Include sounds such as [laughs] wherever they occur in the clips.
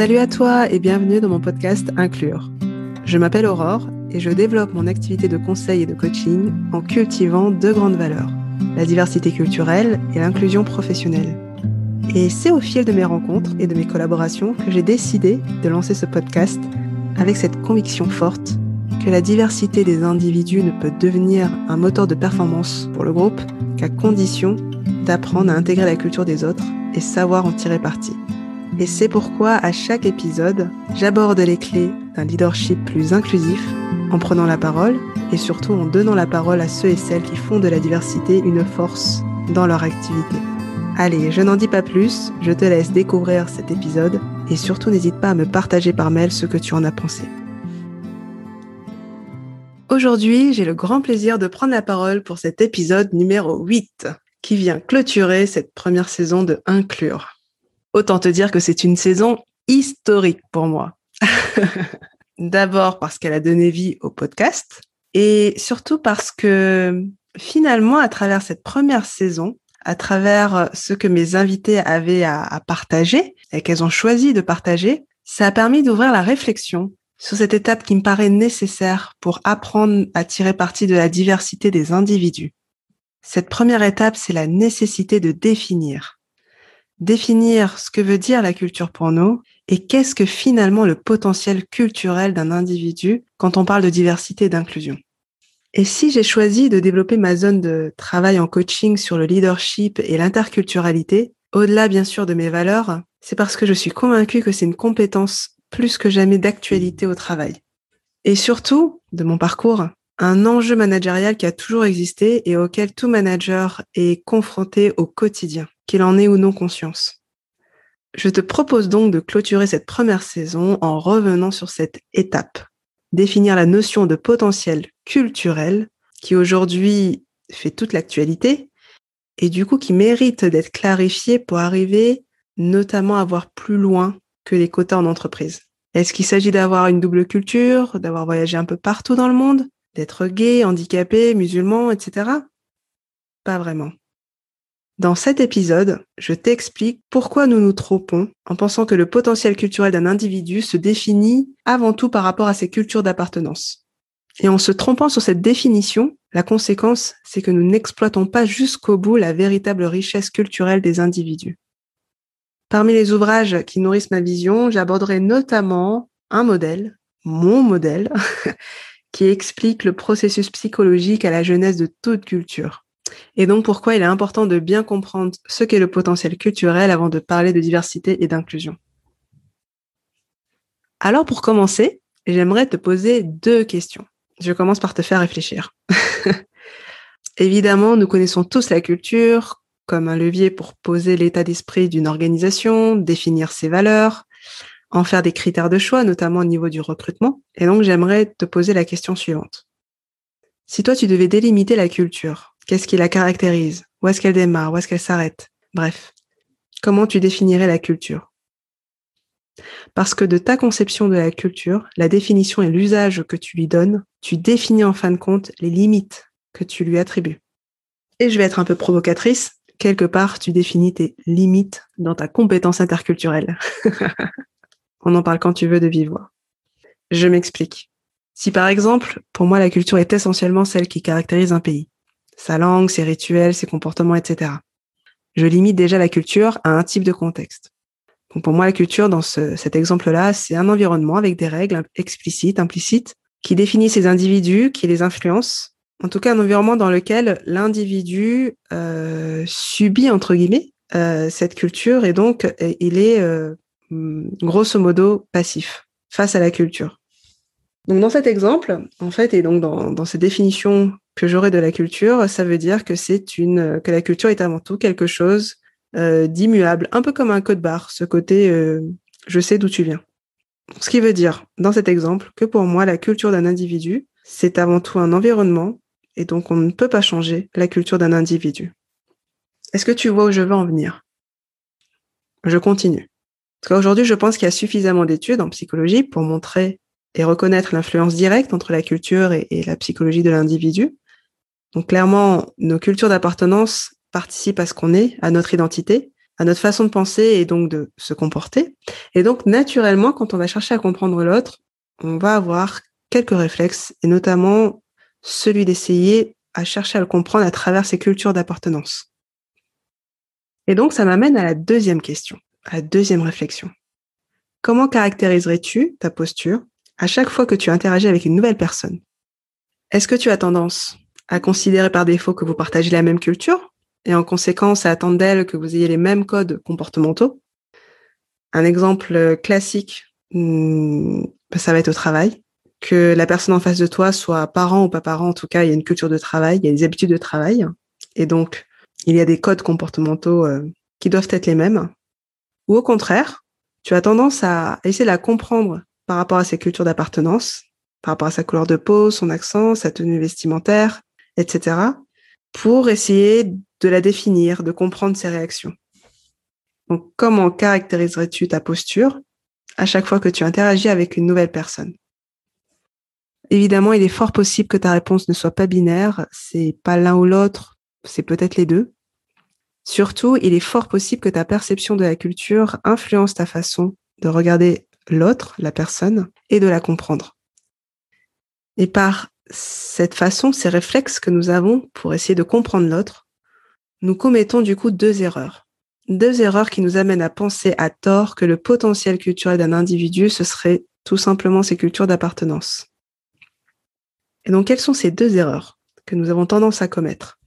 Salut à toi et bienvenue dans mon podcast Inclure. Je m'appelle Aurore et je développe mon activité de conseil et de coaching en cultivant deux grandes valeurs, la diversité culturelle et l'inclusion professionnelle. Et c'est au fil de mes rencontres et de mes collaborations que j'ai décidé de lancer ce podcast avec cette conviction forte que la diversité des individus ne peut devenir un moteur de performance pour le groupe qu'à condition d'apprendre à intégrer la culture des autres et savoir en tirer parti. Et c'est pourquoi à chaque épisode, j'aborde les clés d'un leadership plus inclusif en prenant la parole et surtout en donnant la parole à ceux et celles qui font de la diversité une force dans leur activité. Allez, je n'en dis pas plus, je te laisse découvrir cet épisode et surtout n'hésite pas à me partager par mail ce que tu en as pensé. Aujourd'hui, j'ai le grand plaisir de prendre la parole pour cet épisode numéro 8 qui vient clôturer cette première saison de Inclure. Autant te dire que c'est une saison historique pour moi. [laughs] D'abord parce qu'elle a donné vie au podcast et surtout parce que finalement, à travers cette première saison, à travers ce que mes invités avaient à, partager et qu'elles ont choisi de partager, ça a permis d'ouvrir la réflexion sur cette étape qui me paraît nécessaire pour apprendre à tirer parti de la diversité des individus. Cette première étape, c'est la nécessité de définir. Définir ce que veut dire la culture pour nous et qu'est-ce que finalement le potentiel culturel d'un individu quand on parle de diversité et d'inclusion. Et si j'ai choisi de développer ma zone de travail en coaching sur le leadership et l'interculturalité, au-delà bien sûr de mes valeurs, c'est parce que je suis convaincue que c'est une compétence plus que jamais d'actualité au travail. Et surtout, de mon parcours, un enjeu managérial qui a toujours existé et auquel tout manager est confronté au quotidien, qu'il en ait ou non conscience. Je te propose donc de clôturer cette première saison en revenant sur cette étape, définir la notion de potentiel culturel qui aujourd'hui fait toute l'actualité et du coup qui mérite d'être clarifié pour arriver notamment à voir plus loin que les quotas en entreprise. Est-ce qu'il s'agit d'avoir une double culture, d'avoir voyagé un peu partout dans le monde, d'être gay, handicapé, musulman, etc. Pas vraiment. Dans cet épisode, je t'explique pourquoi nous nous trompons en pensant que le potentiel culturel d'un individu se définit avant tout par rapport à ses cultures d'appartenance. Et en se trompant sur cette définition, la conséquence, c'est que nous n'exploitons pas jusqu'au bout la véritable richesse culturelle des individus. Parmi les ouvrages qui nourrissent ma vision, j'aborderai notamment un modèle, mon modèle, [laughs] qui explique le processus psychologique à la jeunesse de toute culture. Et donc pourquoi il est important de bien comprendre ce qu'est le potentiel culturel avant de parler de diversité et d'inclusion. Alors pour commencer, j'aimerais te poser deux questions. Je commence par te faire réfléchir. [laughs] Évidemment, nous connaissons tous la culture comme un levier pour poser l'état d'esprit d'une organisation, définir ses valeurs, en faire des critères de choix, notamment au niveau du recrutement. Et donc, j'aimerais te poser la question suivante. Si toi, tu devais délimiter la culture, qu'est-ce qui la caractérise? Où est-ce qu'elle démarre? Où est-ce qu'elle s'arrête? Bref, comment tu définirais la culture? Parce que de ta conception de la culture, la définition et l'usage que tu lui donnes, tu définis en fin de compte les limites que tu lui attribues. Et je vais être un peu provocatrice, quelque part, tu définis tes limites dans ta compétence interculturelle. [laughs] On en parle quand tu veux de vivre. Je m'explique. Si par exemple, pour moi, la culture est essentiellement celle qui caractérise un pays, sa langue, ses rituels, ses comportements, etc. Je limite déjà la culture à un type de contexte. Donc pour moi, la culture, dans cet exemple-là, c'est un environnement avec des règles explicites, implicites, qui définissent ces individus, qui les influencent. En tout cas, un environnement dans lequel l'individu euh, subit, entre guillemets, euh, cette culture et donc il est euh, grosso modo passif face à la culture. Donc dans cet exemple, en fait, et donc dans, dans ces définitions que j'aurais de la culture, ça veut dire que c'est une que la culture est avant tout quelque chose euh, d'immuable, un peu comme un code barre, ce côté euh, je sais d'où tu viens. Ce qui veut dire, dans cet exemple, que pour moi, la culture d'un individu, c'est avant tout un environnement, et donc on ne peut pas changer la culture d'un individu. Est-ce que tu vois où je veux en venir? Je continue. Parce qu'aujourd'hui, je pense qu'il y a suffisamment d'études en psychologie pour montrer et reconnaître l'influence directe entre la culture et, la psychologie de l'individu. Donc clairement, nos cultures d'appartenance participent à ce qu'on est, à notre identité, à notre façon de penser et donc de se comporter. Et donc, naturellement, quand on va chercher à comprendre l'autre, on va avoir quelques réflexes, et notamment celui d'essayer à chercher à le comprendre à travers ses cultures d'appartenance. Et donc, ça m'amène à la deuxième question, la deuxième réflexion. Comment caractériserais-tu ta posture à chaque fois que tu interagis avec une nouvelle personne? Est-ce que tu as tendance à considérer par défaut que vous partagez la même culture et en conséquence à attendre d'elle que vous ayez les mêmes codes comportementaux? Un exemple classique, hmm, ça va être au travail. Que la personne en face de toi soit parent ou pas parent, en tout cas, il y a une culture de travail, il y a des habitudes de travail. Et donc, il y a des codes comportementaux euh, qui doivent être les mêmes. Ou au contraire, tu as tendance à essayer de la comprendre par rapport à ses cultures d'appartenance, par rapport à sa couleur de peau, son accent, sa tenue vestimentaire, etc pour essayer de la définir, de comprendre ses réactions. Donc, comment caractériserais-tu ta posture à chaque fois que tu interagis avec une nouvelle personne? Évidemment, il est fort possible que ta réponse ne soit pas binaire, c'est pas l'un ou l'autre, c'est peut-être les deux. Surtout, il est fort possible que ta perception de la culture influence ta façon de regarder l'autre, la personne, et de la comprendre. Et par cette façon, ces réflexes que nous avons pour essayer de comprendre l'autre, nous commettons du coup deux erreurs. Deux erreurs qui nous amènent à penser à tort que le potentiel culturel d'un individu, ce serait tout simplement ses cultures d'appartenance. Et donc, quelles sont ces deux erreurs que nous avons tendance à commettre?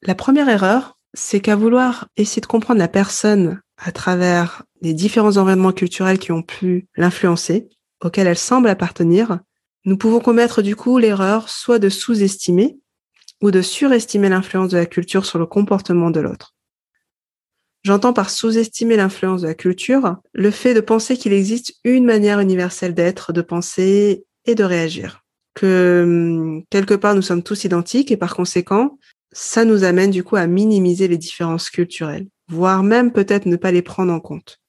La première erreur, c'est qu'à vouloir essayer de comprendre la personne à travers les différents environnements culturels qui ont pu l'influencer, auxquels elle semble appartenir, nous pouvons commettre du coup l'erreur soit de sous-estimer ou de surestimer l'influence de la culture sur le comportement de l'autre. J'entends par sous-estimer l'influence de la culture le fait de penser qu'il existe une manière universelle d'être, de penser et de réagir. Que quelque part nous sommes tous identiques et par conséquent, ça nous amène du coup à minimiser les différences culturelles, voire même peut-être ne pas les prendre en compte.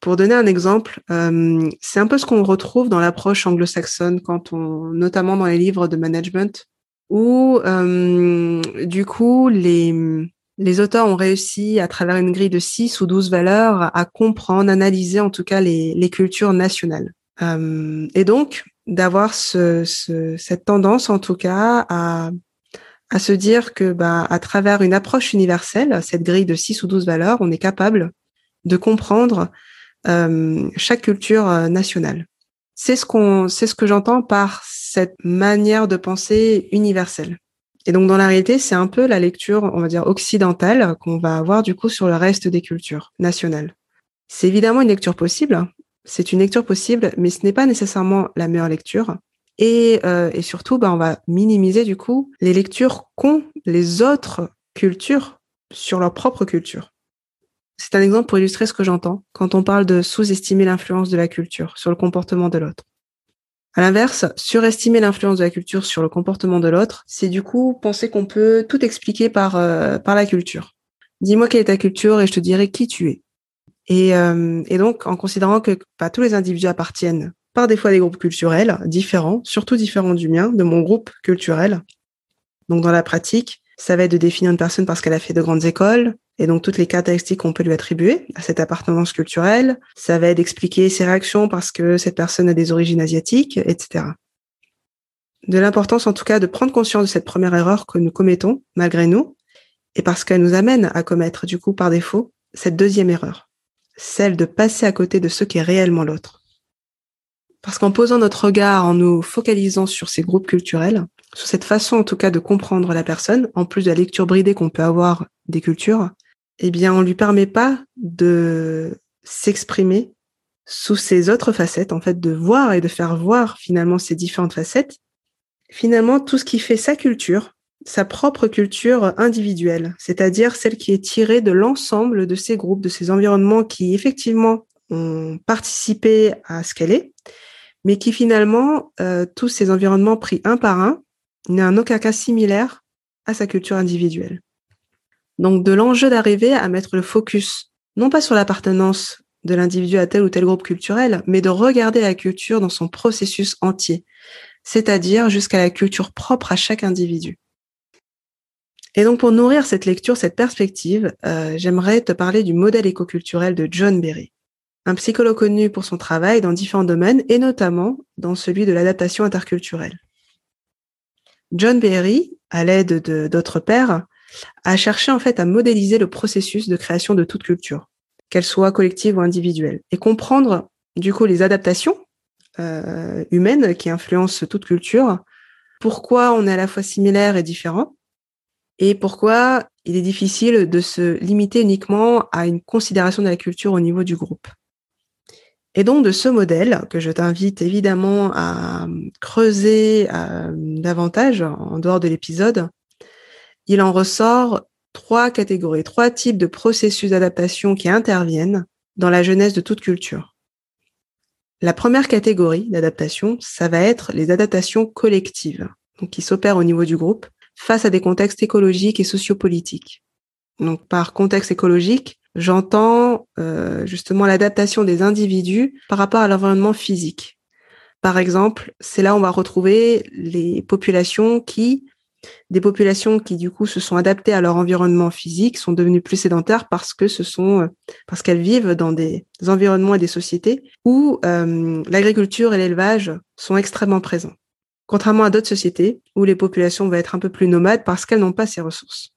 Pour donner un exemple, euh, c'est un peu ce qu'on retrouve dans l'approche anglo-saxonne, quand on, notamment dans les livres de management, où euh, du coup les les auteurs ont réussi à travers une grille de 6 ou 12 valeurs à comprendre, analyser en tout cas les, les cultures nationales. Euh, et donc d'avoir ce, ce, cette tendance en tout cas à, à se dire que bah, à travers une approche universelle, cette grille de 6 ou 12 valeurs, on est capable de comprendre euh, chaque culture euh, nationale. C'est ce c'est ce que j'entends par cette manière de penser universelle. Et donc dans la réalité, c'est un peu la lecture, on va dire occidentale, qu'on va avoir du coup sur le reste des cultures nationales. C'est évidemment une lecture possible. C'est une lecture possible, mais ce n'est pas nécessairement la meilleure lecture. Et, euh, et surtout, bah, on va minimiser du coup les lectures qu'ont les autres cultures sur leur propre culture. C'est un exemple pour illustrer ce que j'entends quand on parle de sous-estimer l'influence de la culture sur le comportement de l'autre. À l'inverse, surestimer l'influence de la culture sur le comportement de l'autre, c'est du coup penser qu'on peut tout expliquer par, euh, par la culture. Dis-moi quelle est ta culture et je te dirai qui tu es. Et, euh, et donc, en considérant que pas tous les individus appartiennent par des fois des groupes culturels différents, surtout différents du mien, de mon groupe culturel. Donc, dans la pratique, ça va être de définir une personne parce qu'elle a fait de grandes écoles, et donc toutes les caractéristiques qu'on peut lui attribuer à cette appartenance culturelle. Ça va être d'expliquer ses réactions parce que cette personne a des origines asiatiques, etc. De l'importance en tout cas de prendre conscience de cette première erreur que nous commettons malgré nous, et parce qu'elle nous amène à commettre du coup par défaut cette deuxième erreur, celle de passer à côté de ce qui est réellement l'autre. Parce qu'en posant notre regard, en nous focalisant sur ces groupes culturels, sur cette façon en tout cas de comprendre la personne, en plus de la lecture bridée qu'on peut avoir des cultures, eh bien, on lui permet pas de s'exprimer sous ses autres facettes, en fait, de voir et de faire voir finalement ces différentes facettes. Finalement, tout ce qui fait sa culture, sa propre culture individuelle, c'est-à-dire celle qui est tirée de l'ensemble de ces groupes, de ces environnements qui effectivement ont participé à ce qu'elle est, mais qui finalement, euh, tous ces environnements pris un par un, n'est en aucun cas similaire à sa culture individuelle. Donc de l'enjeu d'arriver à mettre le focus, non pas sur l'appartenance de l'individu à tel ou tel groupe culturel, mais de regarder la culture dans son processus entier, c'est-à-dire jusqu'à la culture propre à chaque individu. Et donc pour nourrir cette lecture, cette perspective, euh, j'aimerais te parler du modèle écoculturel de John Berry, un psychologue connu pour son travail dans différents domaines et notamment dans celui de l'adaptation interculturelle. John Berry, à l'aide d'autres pairs, a cherché en fait à modéliser le processus de création de toute culture, qu'elle soit collective ou individuelle, et comprendre du coup les adaptations euh, humaines qui influencent toute culture, pourquoi on est à la fois similaire et différent, et pourquoi il est difficile de se limiter uniquement à une considération de la culture au niveau du groupe. Et donc de ce modèle, que je t'invite évidemment à creuser euh, davantage en dehors de l'épisode, il en ressort trois catégories, trois types de processus d'adaptation qui interviennent dans la jeunesse de toute culture. La première catégorie d'adaptation, ça va être les adaptations collectives, donc qui s'opèrent au niveau du groupe face à des contextes écologiques et sociopolitiques. Donc par contexte écologique, j'entends euh, justement l'adaptation des individus par rapport à l'environnement physique. Par exemple, c'est là où on va retrouver les populations qui des populations qui du coup se sont adaptées à leur environnement physique, sont devenues plus sédentaires parce que ce sont euh, parce qu'elles vivent dans des environnements et des sociétés où euh, l'agriculture et l'élevage sont extrêmement présents. Contrairement à d'autres sociétés où les populations vont être un peu plus nomades parce qu'elles n'ont pas ces ressources.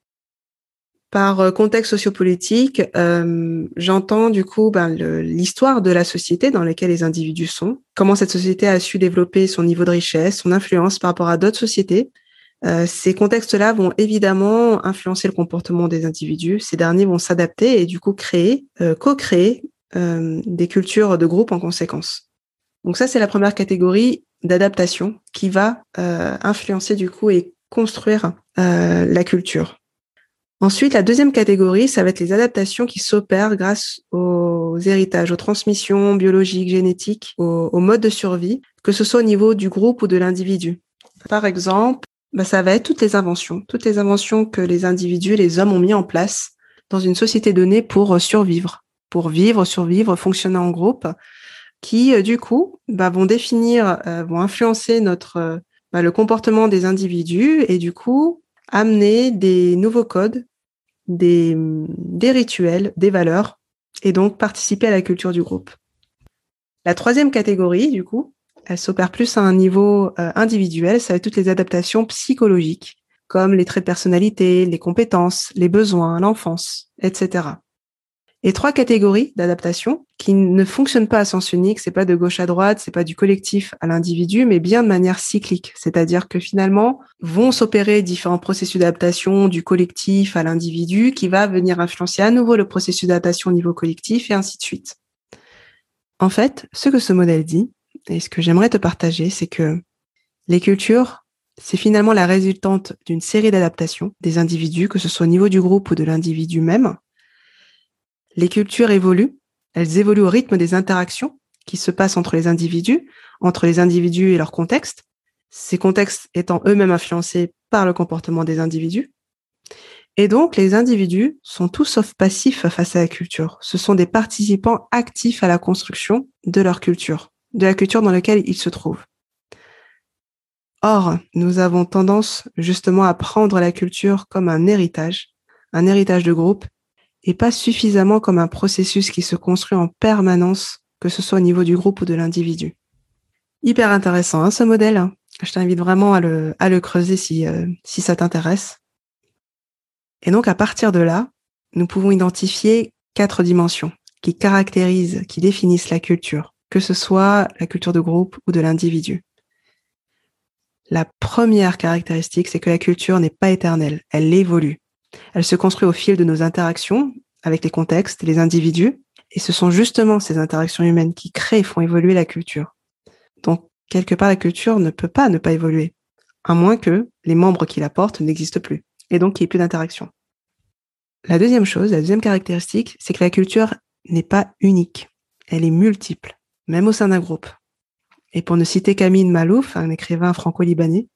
Par euh, contexte sociopolitique, j'entends du coup ben, l'histoire de la société dans laquelle les individus sont, comment cette société a su développer son niveau de richesse, son influence par rapport à d'autres sociétés, euh, ces contextes-là vont évidemment influencer le comportement des individus. Ces derniers vont s'adapter et du coup créer, euh, co-créer euh, des cultures de groupe en conséquence. Donc ça, c'est la première catégorie d'adaptation qui va influencer du coup et construire la culture. Ensuite, la deuxième catégorie, ça va être les adaptations qui s'opèrent grâce aux héritages, aux transmissions biologiques, génétiques, aux, aux modes de survie, que ce soit au niveau du groupe ou de l'individu. Par exemple, bah, ça va être toutes les inventions, toutes les inventions que les individus, les hommes ont mis en place dans une société donnée pour euh, survivre, pour vivre, survivre, fonctionner en groupe, qui euh, du coup bah, vont définir, euh, vont influencer notre bah, le comportement des individus et du coup amener des nouveaux codes, des, rituels, des valeurs et donc participer à la culture du groupe. La troisième catégorie, du coup, elle s'opère plus à un niveau euh, individuel, ça va être toutes les adaptations psychologiques, comme les traits de personnalité, les compétences, les besoins, l'enfance, etc. Et trois catégories d'adaptation qui ne fonctionnent pas à sens unique, c'est pas de gauche à droite, c'est pas du collectif à l'individu, mais bien de manière cyclique. C'est-à-dire que finalement, vont s'opérer différents processus d'adaptation du collectif à l'individu qui va venir influencer à nouveau le processus d'adaptation au niveau collectif et ainsi de suite. En fait, ce que ce modèle dit, et ce que j'aimerais te partager, c'est que les cultures, c'est finalement la résultante d'une série d'adaptations des individus, que ce soit au niveau du groupe ou de l'individu même. Les cultures évoluent, elles évoluent au rythme des interactions qui se passent entre les individus, entre les individus et leur contexte, ces contextes étant eux-mêmes influencés par le comportement des individus. Et donc, les individus sont tous sauf passifs face à la culture. Ce sont des participants actifs à la construction de leur culture de la culture dans laquelle ils se trouvent. Or, nous avons tendance justement à prendre la culture comme un héritage, un héritage de groupe, et pas suffisamment comme un processus qui se construit en permanence, que ce soit au niveau du groupe ou de l'individu. Hyper intéressant hein, ce modèle. Je t'invite vraiment à le, creuser si, euh, si ça t'intéresse. Et donc à partir de là, nous pouvons identifier quatre dimensions qui caractérisent, qui définissent la culture que ce soit la culture de groupe ou de l'individu. La première caractéristique, c'est que la culture n'est pas éternelle, elle évolue. Elle se construit au fil de nos interactions avec les contextes, les individus, et ce sont justement ces interactions humaines qui créent et font évoluer la culture. Donc, quelque part, la culture ne peut pas ne pas évoluer, à moins que les membres qui la portent n'existent plus, et donc qu'il n'y ait plus d'interaction. La deuxième chose, la deuxième caractéristique, c'est que la culture n'est pas unique, elle est multiple même au sein d'un groupe. Et pour ne citer Camille Malouf, un écrivain franco-libanais,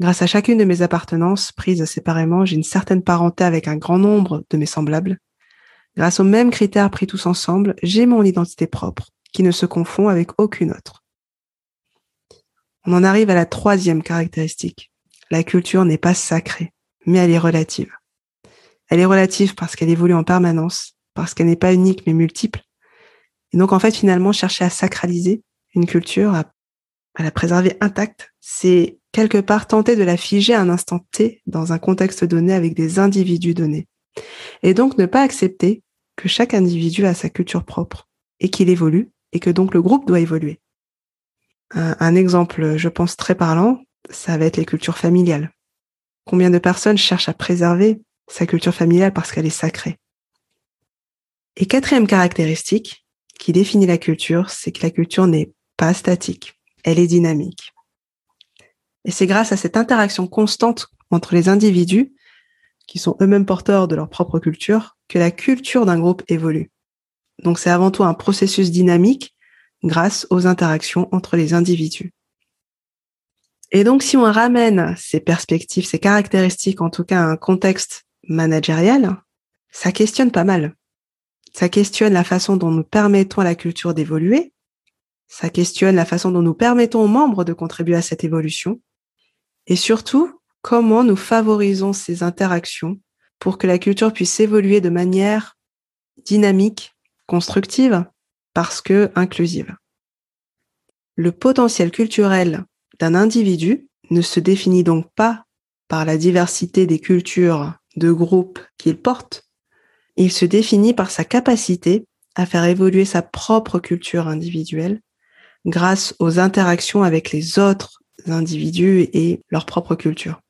grâce à chacune de mes appartenances prises séparément, j'ai une certaine parenté avec un grand nombre de mes semblables. Grâce aux mêmes critères pris tous ensemble, j'ai mon identité propre, qui ne se confond avec aucune autre. On en arrive à la troisième caractéristique. La culture n'est pas sacrée. mais elle est relative. Elle est relative parce qu'elle évolue en permanence, parce qu'elle n'est pas unique mais multiple. Et donc en fait finalement chercher à sacraliser une culture, à, la préserver intacte, c'est quelque part tenter de la figer un instant T dans un contexte donné avec des individus donnés. Et donc ne pas accepter que chaque individu a sa culture propre et qu'il évolue et que donc le groupe doit évoluer. Un, exemple, je pense, très parlant, ça va être les cultures familiales. Combien de personnes cherchent à préserver sa culture familiale parce qu'elle est sacrée? Et quatrième caractéristique qui définit la culture, c'est que la culture n'est pas statique, elle est dynamique. Et c'est grâce à cette interaction constante entre les individus, qui sont eux-mêmes porteurs de leur propre culture, que la culture d'un groupe évolue. Donc c'est avant tout un processus dynamique grâce aux interactions entre les individus. Et donc si on ramène ces perspectives, ces caractéristiques, en tout cas à un contexte managérial, ça questionne pas mal. Ça questionne la façon dont nous permettons à la culture d'évoluer. Ça questionne la façon dont nous permettons aux membres de contribuer à cette évolution. Et surtout, comment nous favorisons ces interactions pour que la culture puisse évoluer de manière dynamique, constructive, parce que inclusive. Le potentiel culturel d'un individu ne se définit donc pas par la diversité des cultures de groupes qu'il porte, il se définit par sa capacité à faire évoluer sa propre culture individuelle grâce aux interactions avec les autres individus et leur propre culture.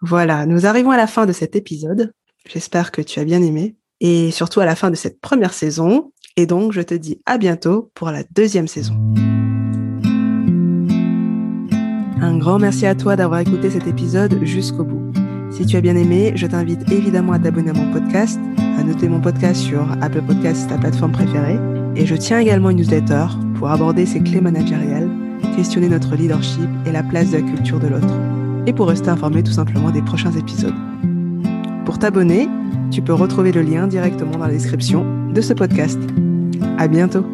Voilà, nous arrivons à la fin de cet épisode. J'espère que tu as bien aimé et surtout à la fin de cette première saison. Et donc, je te dis à bientôt pour la deuxième saison. Un grand merci à toi d'avoir écouté cet épisode jusqu'au bout. Si tu as bien aimé, je t'invite évidemment à t'abonner à mon podcast, à noter mon podcast sur Apple Podcasts, ta plateforme préférée. Et je tiens également une newsletter pour aborder ces clés managériales, questionner notre leadership et la place de la culture de l'autre et pour rester informé tout simplement des prochains épisodes. Pour t'abonner, tu peux retrouver le lien directement dans la description de ce podcast. À bientôt!